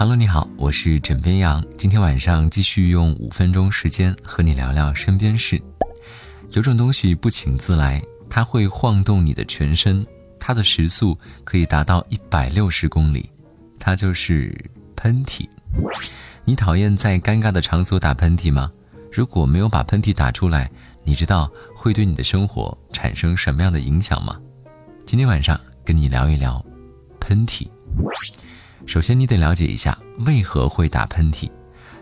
Hello，你好，我是枕边羊。今天晚上继续用五分钟时间和你聊聊身边事。有种东西不请自来，它会晃动你的全身，它的时速可以达到一百六十公里，它就是喷嚏。你讨厌在尴尬的场所打喷嚏吗？如果没有把喷嚏打出来，你知道会对你的生活产生什么样的影响吗？今天晚上跟你聊一聊喷嚏。首先，你得了解一下为何会打喷嚏。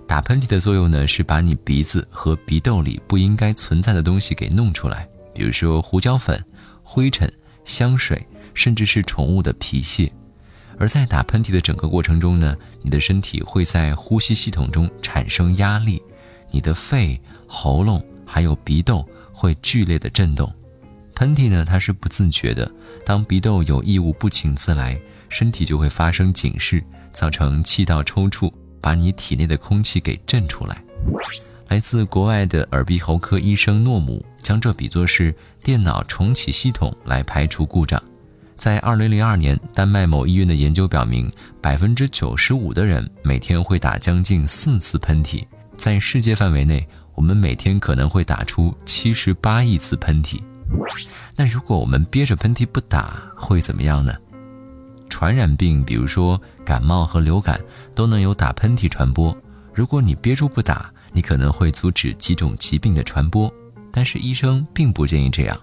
打喷嚏的作用呢，是把你鼻子和鼻窦里不应该存在的东西给弄出来，比如说胡椒粉、灰尘、香水，甚至是宠物的皮屑。而在打喷嚏的整个过程中呢，你的身体会在呼吸系统中产生压力，你的肺、喉咙还有鼻窦会剧烈的震动。喷嚏呢，它是不自觉的，当鼻窦有异物不请自来。身体就会发生警示，造成气道抽搐，把你体内的空气给震出来。来自国外的耳鼻喉科医生诺姆将这比作是电脑重启系统来排除故障。在2002年，丹麦某医院的研究表明，百分之九十五的人每天会打将近四次喷嚏。在世界范围内，我们每天可能会打出七十八亿次喷嚏。那如果我们憋着喷嚏不打，会怎么样呢？传染病，比如说感冒和流感，都能由打喷嚏传播。如果你憋住不打，你可能会阻止几种疾病的传播。但是医生并不建议这样。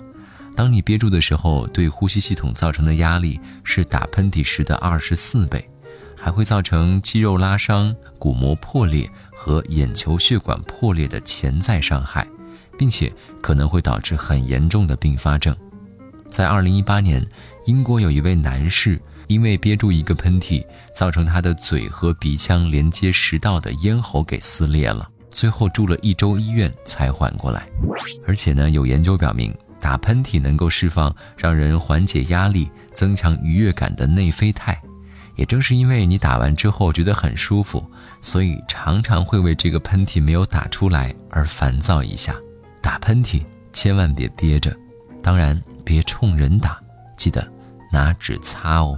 当你憋住的时候，对呼吸系统造成的压力是打喷嚏时的二十四倍，还会造成肌肉拉伤、骨膜破裂和眼球血管破裂的潜在伤害，并且可能会导致很严重的并发症。在二零一八年，英国有一位男士。因为憋住一个喷嚏，造成他的嘴和鼻腔连接食道的咽喉给撕裂了，最后住了一周医院才缓过来。而且呢，有研究表明，打喷嚏能够释放让人缓解压力、增强愉悦感的内啡肽。也正是因为你打完之后觉得很舒服，所以常常会为这个喷嚏没有打出来而烦躁一下。打喷嚏千万别憋着，当然别冲人打，记得拿纸擦哦。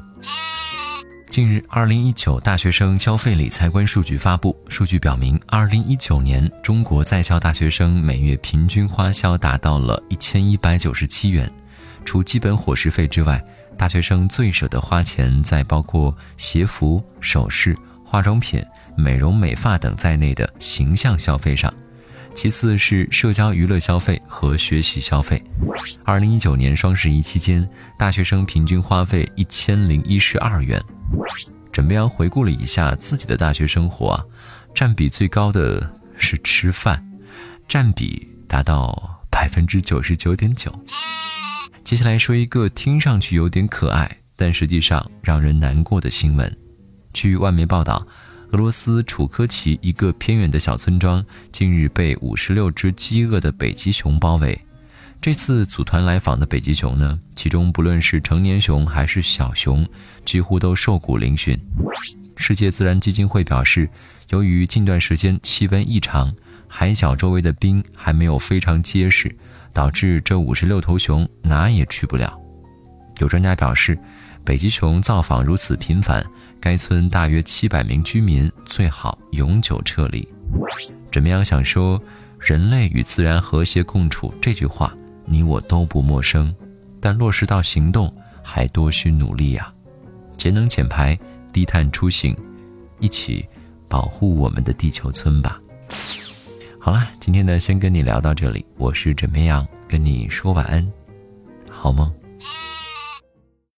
近日，二零一九大学生消费理财观数据发布。数据表明，二零一九年中国在校大学生每月平均花销达到了一千一百九十七元。除基本伙食费之外，大学生最舍得花钱在包括鞋服、首饰、化妆品、美容美发等在内的形象消费上。其次是社交娱乐消费和学习消费。二零一九年双十一期间，大学生平均花费一千零一十二元。枕边羊回顾了一下自己的大学生活啊，占比最高的是吃饭，占比达到百分之九十九点九。接下来说一个听上去有点可爱，但实际上让人难过的新闻。据外媒报道。俄罗斯楚科奇一个偏远的小村庄，近日被五十六只饥饿的北极熊包围。这次组团来访的北极熊呢，其中不论是成年熊还是小熊，几乎都瘦骨嶙峋。世界自然基金会表示，由于近段时间气温异常，海角周围的冰还没有非常结实，导致这五十六头熊哪也去不了。有专家表示，北极熊造访如此频繁。该村大约七百名居民最好永久撤离。枕边羊想说，人类与自然和谐共处这句话，你我都不陌生，但落实到行动还多需努力呀。节能减排，低碳出行，一起保护我们的地球村吧。好了，今天呢，先跟你聊到这里。我是枕边羊，跟你说晚安，好梦。